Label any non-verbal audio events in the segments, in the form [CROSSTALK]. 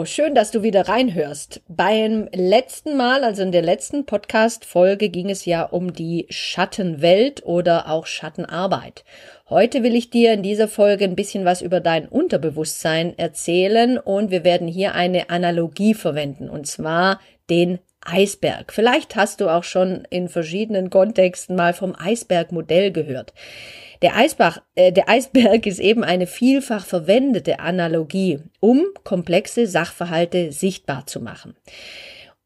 Hallo, schön, dass du wieder reinhörst. Beim letzten Mal, also in der letzten Podcast-Folge, ging es ja um die Schattenwelt oder auch Schattenarbeit. Heute will ich dir in dieser Folge ein bisschen was über dein Unterbewusstsein erzählen und wir werden hier eine Analogie verwenden und zwar den Eisberg. Vielleicht hast du auch schon in verschiedenen Kontexten mal vom Eisbergmodell gehört. Der, Eisbach, äh, der Eisberg ist eben eine vielfach verwendete Analogie, um komplexe Sachverhalte sichtbar zu machen.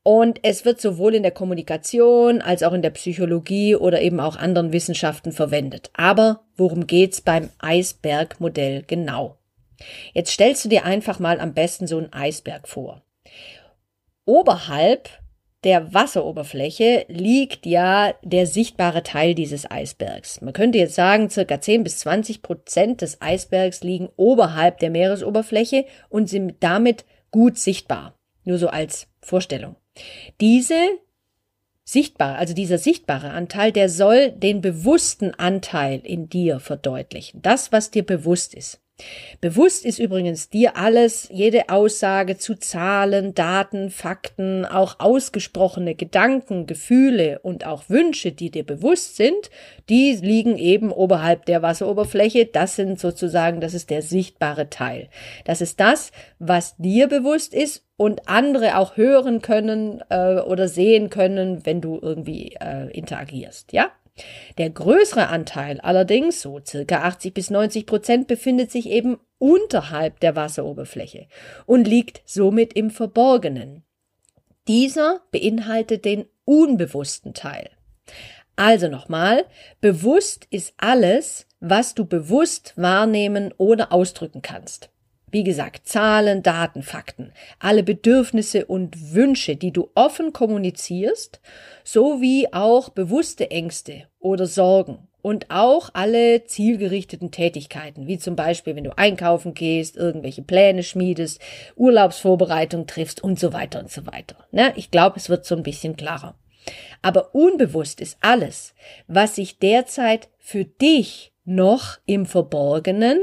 Und es wird sowohl in der Kommunikation als auch in der Psychologie oder eben auch anderen Wissenschaften verwendet. Aber worum geht's beim Eisbergmodell genau? Jetzt stellst du dir einfach mal am besten so einen Eisberg vor. Oberhalb der Wasseroberfläche liegt ja der sichtbare Teil dieses Eisbergs. Man könnte jetzt sagen, circa 10 bis 20 Prozent des Eisbergs liegen oberhalb der Meeresoberfläche und sind damit gut sichtbar. Nur so als Vorstellung. Diese sichtbare, also dieser sichtbare Anteil, der soll den bewussten Anteil in dir verdeutlichen. Das, was dir bewusst ist. Bewusst ist übrigens dir alles, jede Aussage zu Zahlen, Daten, Fakten, auch ausgesprochene Gedanken, Gefühle und auch Wünsche, die dir bewusst sind, die liegen eben oberhalb der Wasseroberfläche. Das sind sozusagen, das ist der sichtbare Teil. Das ist das, was dir bewusst ist und andere auch hören können äh, oder sehen können, wenn du irgendwie äh, interagierst, ja? Der größere Anteil allerdings, so circa 80 bis 90 Prozent, befindet sich eben unterhalb der Wasseroberfläche und liegt somit im Verborgenen. Dieser beinhaltet den unbewussten Teil. Also nochmal, bewusst ist alles, was du bewusst wahrnehmen oder ausdrücken kannst. Wie gesagt, Zahlen, Daten, Fakten, alle Bedürfnisse und Wünsche, die du offen kommunizierst, sowie auch bewusste Ängste oder Sorgen und auch alle zielgerichteten Tätigkeiten, wie zum Beispiel, wenn du einkaufen gehst, irgendwelche Pläne schmiedest, Urlaubsvorbereitung triffst und so weiter und so weiter. Ne? Ich glaube, es wird so ein bisschen klarer. Aber unbewusst ist alles, was sich derzeit für dich noch im Verborgenen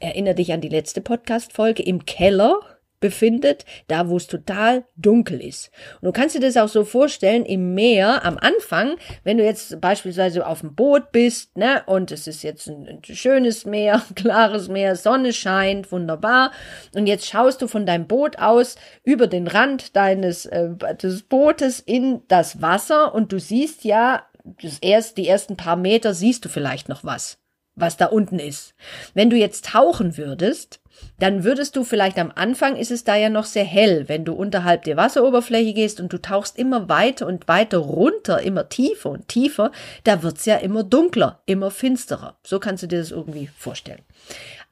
erinnere dich an die letzte Podcast-Folge, im Keller befindet, da wo es total dunkel ist. Und du kannst dir das auch so vorstellen, im Meer am Anfang, wenn du jetzt beispielsweise auf dem Boot bist, ne, und es ist jetzt ein, ein schönes Meer, [LAUGHS] klares Meer, Sonne scheint, wunderbar, und jetzt schaust du von deinem Boot aus über den Rand deines äh, des Bootes in das Wasser und du siehst ja, das erst, die ersten paar Meter siehst du vielleicht noch was was da unten ist. Wenn du jetzt tauchen würdest, dann würdest du vielleicht am Anfang ist es da ja noch sehr hell, wenn du unterhalb der Wasseroberfläche gehst und du tauchst immer weiter und weiter runter, immer tiefer und tiefer, da wird's ja immer dunkler, immer finsterer. So kannst du dir das irgendwie vorstellen.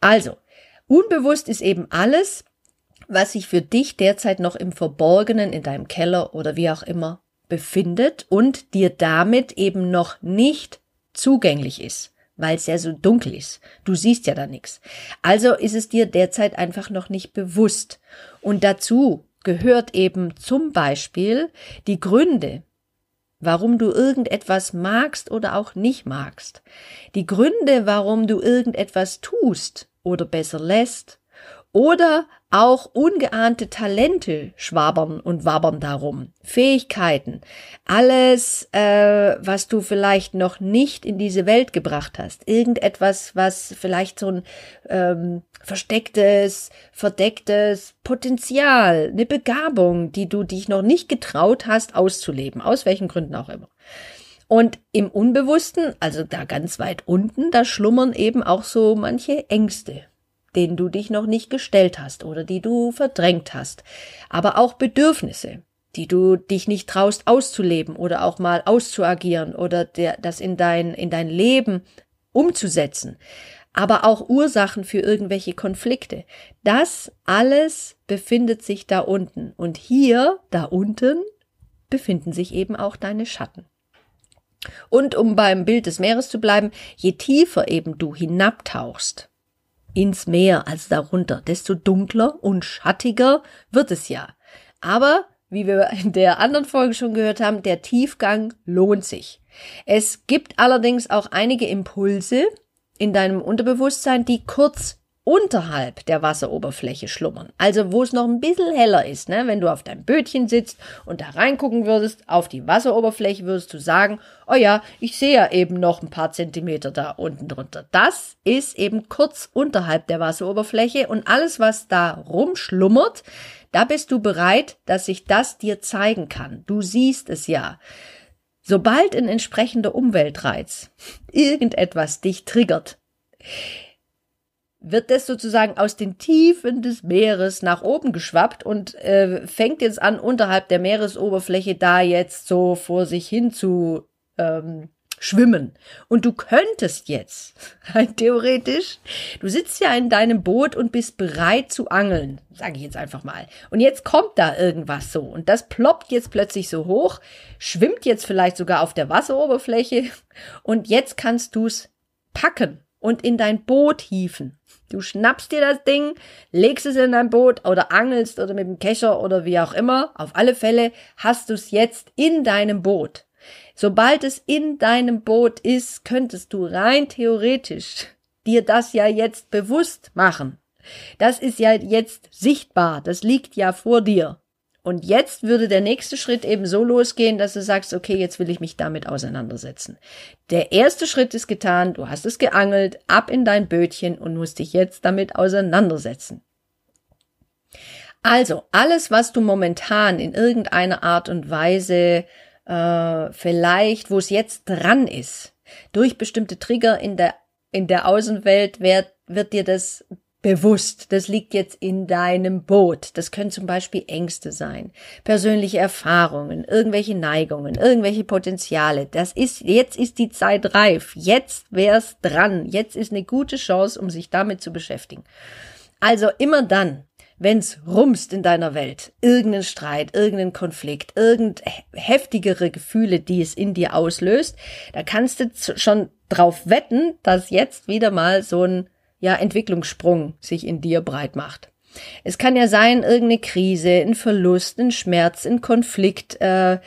Also, unbewusst ist eben alles, was sich für dich derzeit noch im Verborgenen in deinem Keller oder wie auch immer befindet und dir damit eben noch nicht zugänglich ist weil es ja so dunkel ist. Du siehst ja da nichts. Also ist es dir derzeit einfach noch nicht bewusst. Und dazu gehört eben zum Beispiel die Gründe, warum du irgendetwas magst oder auch nicht magst. Die Gründe, warum du irgendetwas tust oder besser lässt oder auch ungeahnte Talente schwabern und wabbern darum. Fähigkeiten. Alles, äh, was du vielleicht noch nicht in diese Welt gebracht hast. Irgendetwas, was vielleicht so ein ähm, verstecktes, verdecktes Potenzial, eine Begabung, die du dich noch nicht getraut hast auszuleben. Aus welchen Gründen auch immer. Und im Unbewussten, also da ganz weit unten, da schlummern eben auch so manche Ängste denen du dich noch nicht gestellt hast oder die du verdrängt hast, aber auch Bedürfnisse, die du dich nicht traust auszuleben oder auch mal auszuagieren oder der, das in dein, in dein Leben umzusetzen. aber auch Ursachen für irgendwelche Konflikte. Das alles befindet sich da unten. Und hier, da unten, befinden sich eben auch deine Schatten. Und um beim Bild des Meeres zu bleiben, je tiefer eben du hinabtauchst ins Meer als darunter, desto dunkler und schattiger wird es ja. Aber, wie wir in der anderen Folge schon gehört haben, der Tiefgang lohnt sich. Es gibt allerdings auch einige Impulse in deinem Unterbewusstsein, die kurz unterhalb der Wasseroberfläche schlummern. Also wo es noch ein bisschen heller ist, ne? wenn du auf deinem Bötchen sitzt und da reingucken würdest, auf die Wasseroberfläche würdest du sagen, oh ja, ich sehe ja eben noch ein paar Zentimeter da unten drunter. Das ist eben kurz unterhalb der Wasseroberfläche und alles, was da rumschlummert, da bist du bereit, dass sich das dir zeigen kann. Du siehst es ja. Sobald ein entsprechender Umweltreiz irgendetwas dich triggert, wird das sozusagen aus den Tiefen des Meeres nach oben geschwappt und äh, fängt jetzt an, unterhalb der Meeresoberfläche da jetzt so vor sich hin zu ähm, schwimmen. Und du könntest jetzt, [LAUGHS] rein theoretisch, du sitzt ja in deinem Boot und bist bereit zu angeln, sage ich jetzt einfach mal. Und jetzt kommt da irgendwas so und das ploppt jetzt plötzlich so hoch, schwimmt jetzt vielleicht sogar auf der Wasseroberfläche und jetzt kannst du es packen und in dein Boot hieven. Du schnappst dir das Ding, legst es in dein Boot oder angelst oder mit dem Kescher oder wie auch immer. Auf alle Fälle hast du es jetzt in deinem Boot. Sobald es in deinem Boot ist, könntest du rein theoretisch dir das ja jetzt bewusst machen. Das ist ja jetzt sichtbar, das liegt ja vor dir. Und jetzt würde der nächste Schritt eben so losgehen, dass du sagst, okay, jetzt will ich mich damit auseinandersetzen. Der erste Schritt ist getan, du hast es geangelt, ab in dein Bötchen und musst dich jetzt damit auseinandersetzen. Also, alles, was du momentan in irgendeiner Art und Weise äh, vielleicht, wo es jetzt dran ist, durch bestimmte Trigger in der in der Außenwelt wird, wird dir das bewusst. Das liegt jetzt in deinem Boot. Das können zum Beispiel Ängste sein, persönliche Erfahrungen, irgendwelche Neigungen, irgendwelche Potenziale. Das ist, jetzt ist die Zeit reif. Jetzt wär's dran. Jetzt ist eine gute Chance, um sich damit zu beschäftigen. Also immer dann, wenn's rumst in deiner Welt, irgendeinen Streit, irgendeinen Konflikt, irgend heftigere Gefühle, die es in dir auslöst, da kannst du schon drauf wetten, dass jetzt wieder mal so ein ja, Entwicklungssprung sich in dir breit macht. Es kann ja sein, irgendeine Krise, ein Verlust, ein Schmerz, ein Konflikt äh,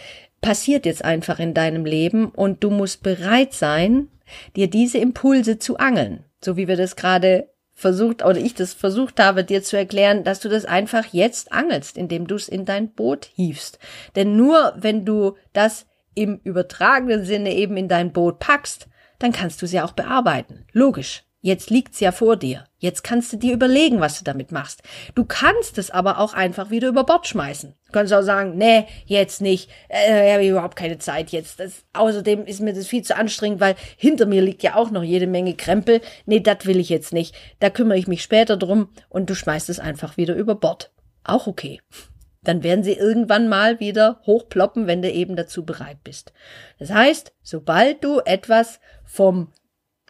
passiert jetzt einfach in deinem Leben und du musst bereit sein, dir diese Impulse zu angeln. So wie wir das gerade versucht oder ich das versucht habe, dir zu erklären, dass du das einfach jetzt angelst, indem du es in dein Boot hiefst. Denn nur wenn du das im übertragenen Sinne eben in dein Boot packst, dann kannst du sie auch bearbeiten. Logisch. Jetzt liegt's ja vor dir. Jetzt kannst du dir überlegen, was du damit machst. Du kannst es aber auch einfach wieder über Bord schmeißen. Du kannst auch sagen, nee, jetzt nicht. Äh, habe ich überhaupt keine Zeit jetzt. Das, außerdem ist mir das viel zu anstrengend, weil hinter mir liegt ja auch noch jede Menge Krempel. Nee, das will ich jetzt nicht. Da kümmere ich mich später drum und du schmeißt es einfach wieder über Bord. Auch okay. Dann werden sie irgendwann mal wieder hochploppen, wenn du eben dazu bereit bist. Das heißt, sobald du etwas vom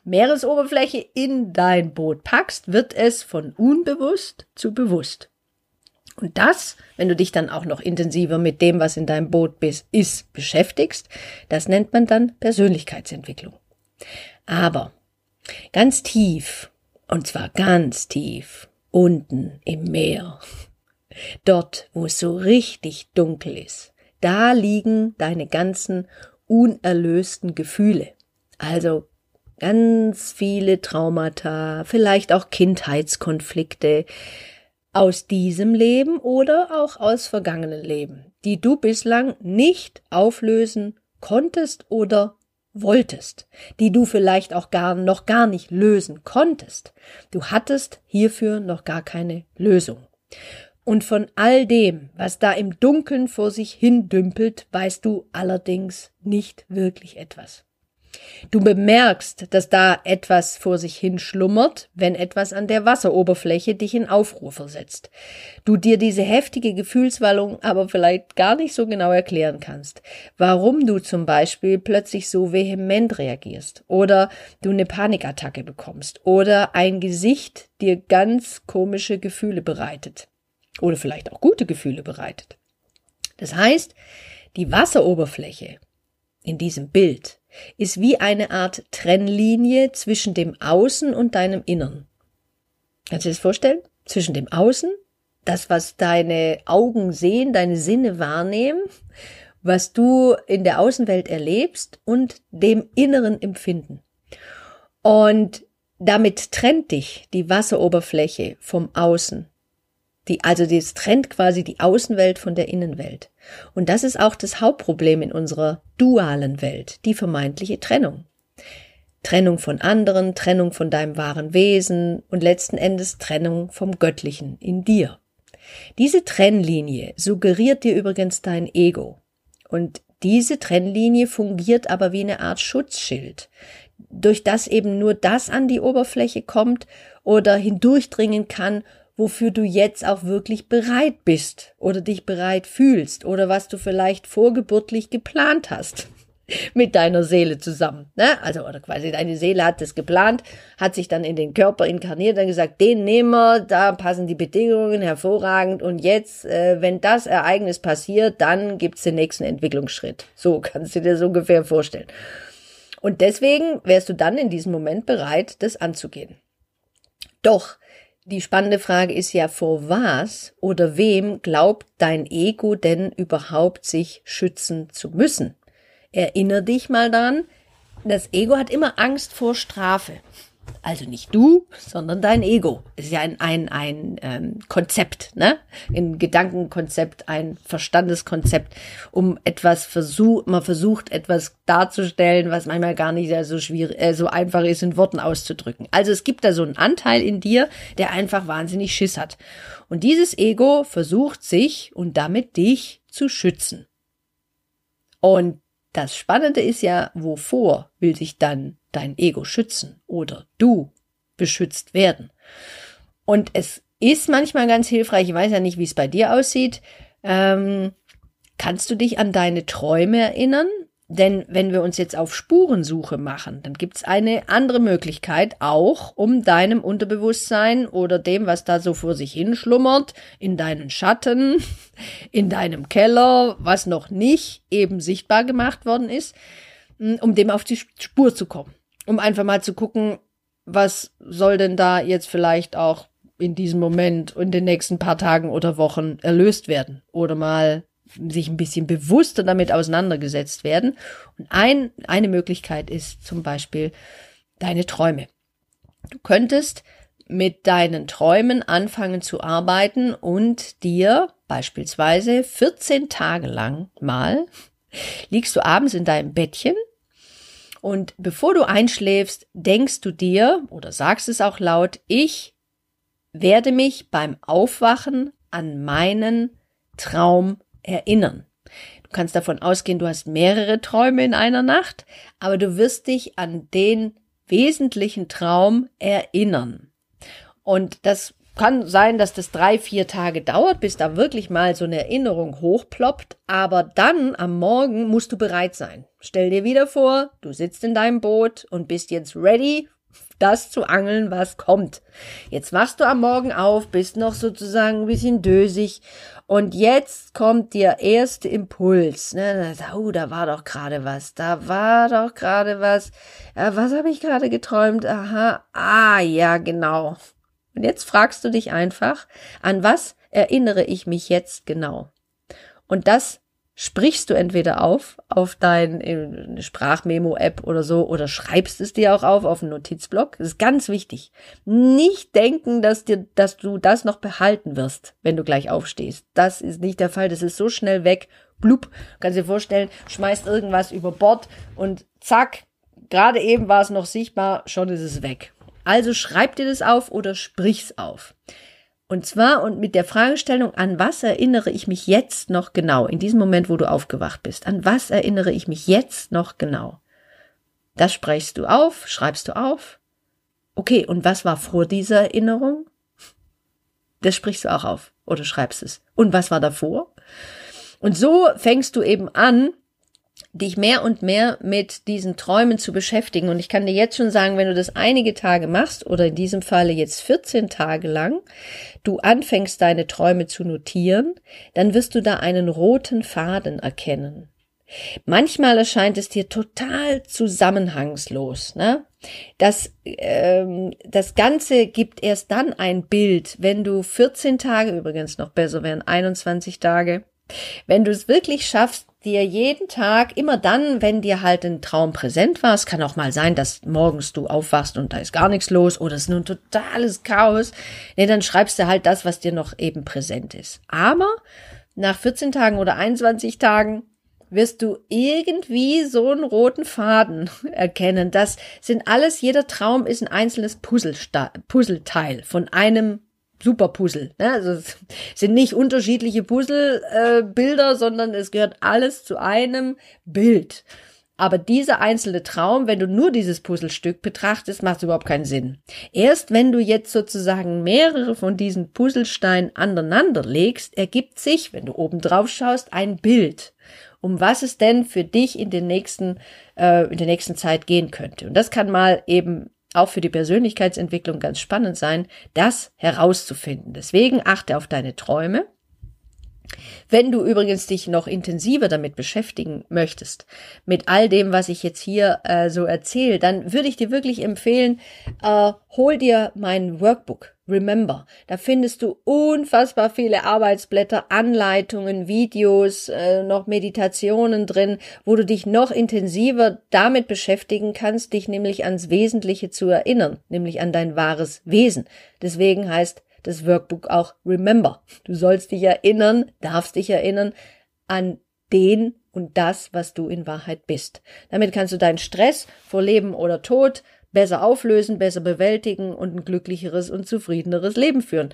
Meeresoberfläche in dein Boot packst, wird es von unbewusst zu bewusst. Und das, wenn du dich dann auch noch intensiver mit dem, was in deinem Boot bist, ist, beschäftigst, das nennt man dann Persönlichkeitsentwicklung. Aber ganz tief, und zwar ganz tief, unten im Meer, dort, wo es so richtig dunkel ist, da liegen deine ganzen unerlösten Gefühle. Also ganz viele Traumata, vielleicht auch Kindheitskonflikte aus diesem Leben oder auch aus vergangenen Leben, die du bislang nicht auflösen konntest oder wolltest, die du vielleicht auch gar noch gar nicht lösen konntest. Du hattest hierfür noch gar keine Lösung. Und von all dem, was da im Dunkeln vor sich hin dümpelt, weißt du allerdings nicht wirklich etwas. Du bemerkst, dass da etwas vor sich hin schlummert, wenn etwas an der Wasseroberfläche dich in Aufruhr versetzt. Du dir diese heftige Gefühlswallung aber vielleicht gar nicht so genau erklären kannst. Warum du zum Beispiel plötzlich so vehement reagierst oder du eine Panikattacke bekommst oder ein Gesicht dir ganz komische Gefühle bereitet oder vielleicht auch gute Gefühle bereitet. Das heißt, die Wasseroberfläche in diesem Bild ist wie eine Art Trennlinie zwischen dem Außen und deinem Innern. Kannst du dir das vorstellen? Zwischen dem Außen, das, was deine Augen sehen, deine Sinne wahrnehmen, was du in der Außenwelt erlebst und dem inneren Empfinden. Und damit trennt dich die Wasseroberfläche vom Außen. Die, also das trennt quasi die Außenwelt von der Innenwelt. Und das ist auch das Hauptproblem in unserer dualen Welt, die vermeintliche Trennung. Trennung von anderen, Trennung von deinem wahren Wesen und letzten Endes Trennung vom Göttlichen in dir. Diese Trennlinie suggeriert dir übrigens dein Ego. Und diese Trennlinie fungiert aber wie eine Art Schutzschild, durch das eben nur das an die Oberfläche kommt oder hindurchdringen kann, wofür du jetzt auch wirklich bereit bist oder dich bereit fühlst oder was du vielleicht vorgeburtlich geplant hast [LAUGHS] mit deiner Seele zusammen. Ne? Also, oder quasi deine Seele hat das geplant, hat sich dann in den Körper inkarniert, dann gesagt, den nehmen wir, da passen die Bedingungen hervorragend und jetzt, äh, wenn das Ereignis passiert, dann gibt's den nächsten Entwicklungsschritt. So [LAUGHS] kannst du dir so ungefähr vorstellen. Und deswegen wärst du dann in diesem Moment bereit, das anzugehen. Doch die spannende Frage ist ja, vor was oder wem glaubt dein Ego denn überhaupt sich schützen zu müssen? Erinner dich mal dran, das Ego hat immer Angst vor Strafe. Also nicht du, sondern dein Ego. Ist ja ein, ein, ein ähm, Konzept, ne? Ein Gedankenkonzept, ein Verstandeskonzept, um etwas versucht, man versucht, etwas darzustellen, was manchmal gar nicht so schwierig, äh, so einfach ist, in Worten auszudrücken. Also es gibt da so einen Anteil in dir, der einfach wahnsinnig Schiss hat. Und dieses Ego versucht sich und damit dich zu schützen. Und das Spannende ist ja, wovor will sich dann dein Ego schützen oder du beschützt werden? Und es ist manchmal ganz hilfreich, ich weiß ja nicht, wie es bei dir aussieht, ähm, kannst du dich an deine Träume erinnern? Denn wenn wir uns jetzt auf Spurensuche machen, dann gibt's eine andere Möglichkeit auch, um deinem Unterbewusstsein oder dem, was da so vor sich hin schlummert, in deinen Schatten, [LAUGHS] in deinem Keller, was noch nicht eben sichtbar gemacht worden ist, hm, um dem auf die Spur zu kommen. Um einfach mal zu gucken, was soll denn da jetzt vielleicht auch in diesem Moment und den nächsten paar Tagen oder Wochen erlöst werden oder mal sich ein bisschen bewusster damit auseinandergesetzt werden. Und ein, eine Möglichkeit ist zum Beispiel deine Träume. Du könntest mit deinen Träumen anfangen zu arbeiten und dir beispielsweise 14 Tage lang mal liegst du abends in deinem Bettchen und bevor du einschläfst, denkst du dir oder sagst es auch laut, ich werde mich beim Aufwachen an meinen Traum erinnern. Du kannst davon ausgehen, du hast mehrere Träume in einer Nacht, aber du wirst dich an den wesentlichen Traum erinnern. Und das kann sein, dass das drei, vier Tage dauert, bis da wirklich mal so eine Erinnerung hochploppt, aber dann am Morgen musst du bereit sein. Stell dir wieder vor, du sitzt in deinem Boot und bist jetzt ready das zu angeln, was kommt. Jetzt wachst du am Morgen auf, bist noch sozusagen ein bisschen dösig und jetzt kommt der erste Impuls. Ne? Oh, da war doch gerade was, da war doch gerade was. Ja, was habe ich gerade geträumt? Aha, ah ja, genau. Und jetzt fragst du dich einfach, an was erinnere ich mich jetzt genau? Und das sprichst du entweder auf, auf dein äh, Sprachmemo-App oder so, oder schreibst es dir auch auf, auf einen Notizblock. Das ist ganz wichtig. Nicht denken, dass dir, dass du das noch behalten wirst, wenn du gleich aufstehst. Das ist nicht der Fall. Das ist so schnell weg. Blub. Kannst dir vorstellen, schmeißt irgendwas über Bord und zack, gerade eben war es noch sichtbar, schon ist es weg. Also schreib dir das auf oder sprich's auf. Und zwar und mit der Fragestellung, an was erinnere ich mich jetzt noch genau, in diesem Moment, wo du aufgewacht bist, an was erinnere ich mich jetzt noch genau? Das sprichst du auf, schreibst du auf. Okay, und was war vor dieser Erinnerung? Das sprichst du auch auf oder schreibst es. Und was war davor? Und so fängst du eben an, dich mehr und mehr mit diesen Träumen zu beschäftigen. Und ich kann dir jetzt schon sagen, wenn du das einige Tage machst, oder in diesem Falle jetzt 14 Tage lang, du anfängst deine Träume zu notieren, dann wirst du da einen roten Faden erkennen. Manchmal erscheint es dir total zusammenhangslos. Ne? Das, ähm, das Ganze gibt erst dann ein Bild, wenn du 14 Tage, übrigens noch besser wären 21 Tage, wenn du es wirklich schaffst, dir jeden Tag, immer dann, wenn dir halt ein Traum präsent war, es kann auch mal sein, dass morgens du aufwachst und da ist gar nichts los oder es ist nur ein totales Chaos, nee, dann schreibst du halt das, was dir noch eben präsent ist. Aber nach 14 Tagen oder 21 Tagen wirst du irgendwie so einen roten Faden [LAUGHS] erkennen. Das sind alles, jeder Traum ist ein einzelnes Puzzleteil von einem Superpuzzle. Ne? Also es sind nicht unterschiedliche Puzzlebilder, äh, sondern es gehört alles zu einem Bild. Aber dieser einzelne Traum, wenn du nur dieses Puzzlestück betrachtest, macht überhaupt keinen Sinn. Erst wenn du jetzt sozusagen mehrere von diesen Puzzlesteinen aneinander legst, ergibt sich, wenn du oben drauf schaust, ein Bild um was es denn für dich in den nächsten, äh, in der nächsten Zeit gehen könnte. Und das kann mal eben auch für die Persönlichkeitsentwicklung ganz spannend sein, das herauszufinden. Deswegen achte auf deine Träume. Wenn du übrigens dich noch intensiver damit beschäftigen möchtest, mit all dem, was ich jetzt hier äh, so erzähle, dann würde ich dir wirklich empfehlen, äh, hol dir mein Workbook. Remember, da findest du unfassbar viele Arbeitsblätter, Anleitungen, Videos, äh, noch Meditationen drin, wo du dich noch intensiver damit beschäftigen kannst, dich nämlich ans Wesentliche zu erinnern, nämlich an dein wahres Wesen. Deswegen heißt das Workbook auch Remember. Du sollst dich erinnern, darfst dich erinnern an den und das, was du in Wahrheit bist. Damit kannst du deinen Stress vor Leben oder Tod besser auflösen, besser bewältigen und ein glücklicheres und zufriedeneres Leben führen.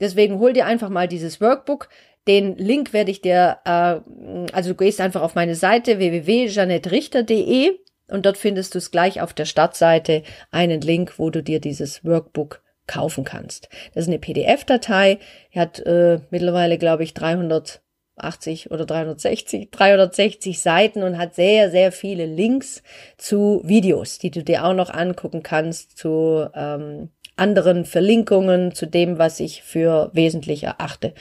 Deswegen hol dir einfach mal dieses Workbook. Den Link werde ich dir, äh, also du gehst einfach auf meine Seite www.janettrichter.de und dort findest du es gleich auf der Startseite einen Link, wo du dir dieses Workbook kaufen kannst. Das ist eine PDF-Datei, die hat äh, mittlerweile, glaube ich, 300 80 oder 360, 360 Seiten und hat sehr, sehr viele Links zu Videos, die du dir auch noch angucken kannst, zu ähm, anderen Verlinkungen, zu dem, was ich für wesentlich erachte.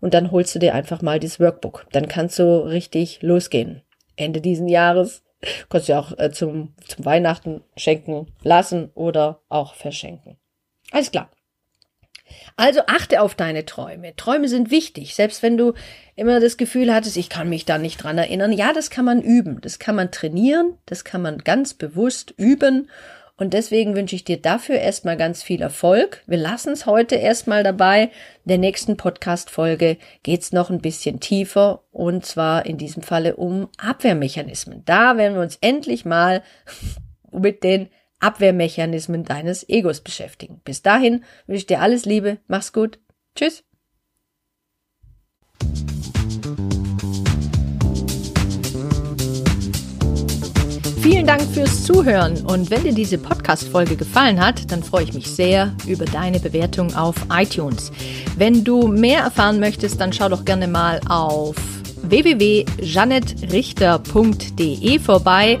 Und dann holst du dir einfach mal dieses Workbook. Dann kannst du richtig losgehen. Ende diesen Jahres kannst du auch äh, zum, zum Weihnachten schenken lassen oder auch verschenken. Alles klar. Also achte auf deine Träume. Träume sind wichtig. Selbst wenn du immer das Gefühl hattest, ich kann mich da nicht dran erinnern. Ja, das kann man üben. Das kann man trainieren. Das kann man ganz bewusst üben. Und deswegen wünsche ich dir dafür erstmal ganz viel Erfolg. Wir lassen es heute erstmal dabei. In der nächsten Podcast-Folge geht's noch ein bisschen tiefer und zwar in diesem Falle um Abwehrmechanismen. Da werden wir uns endlich mal [LAUGHS] mit den Abwehrmechanismen deines Egos beschäftigen. Bis dahin wünsche ich dir alles Liebe, mach's gut, tschüss. Vielen Dank fürs Zuhören und wenn dir diese Podcast-Folge gefallen hat, dann freue ich mich sehr über deine Bewertung auf iTunes. Wenn du mehr erfahren möchtest, dann schau doch gerne mal auf www.janettrichter.de vorbei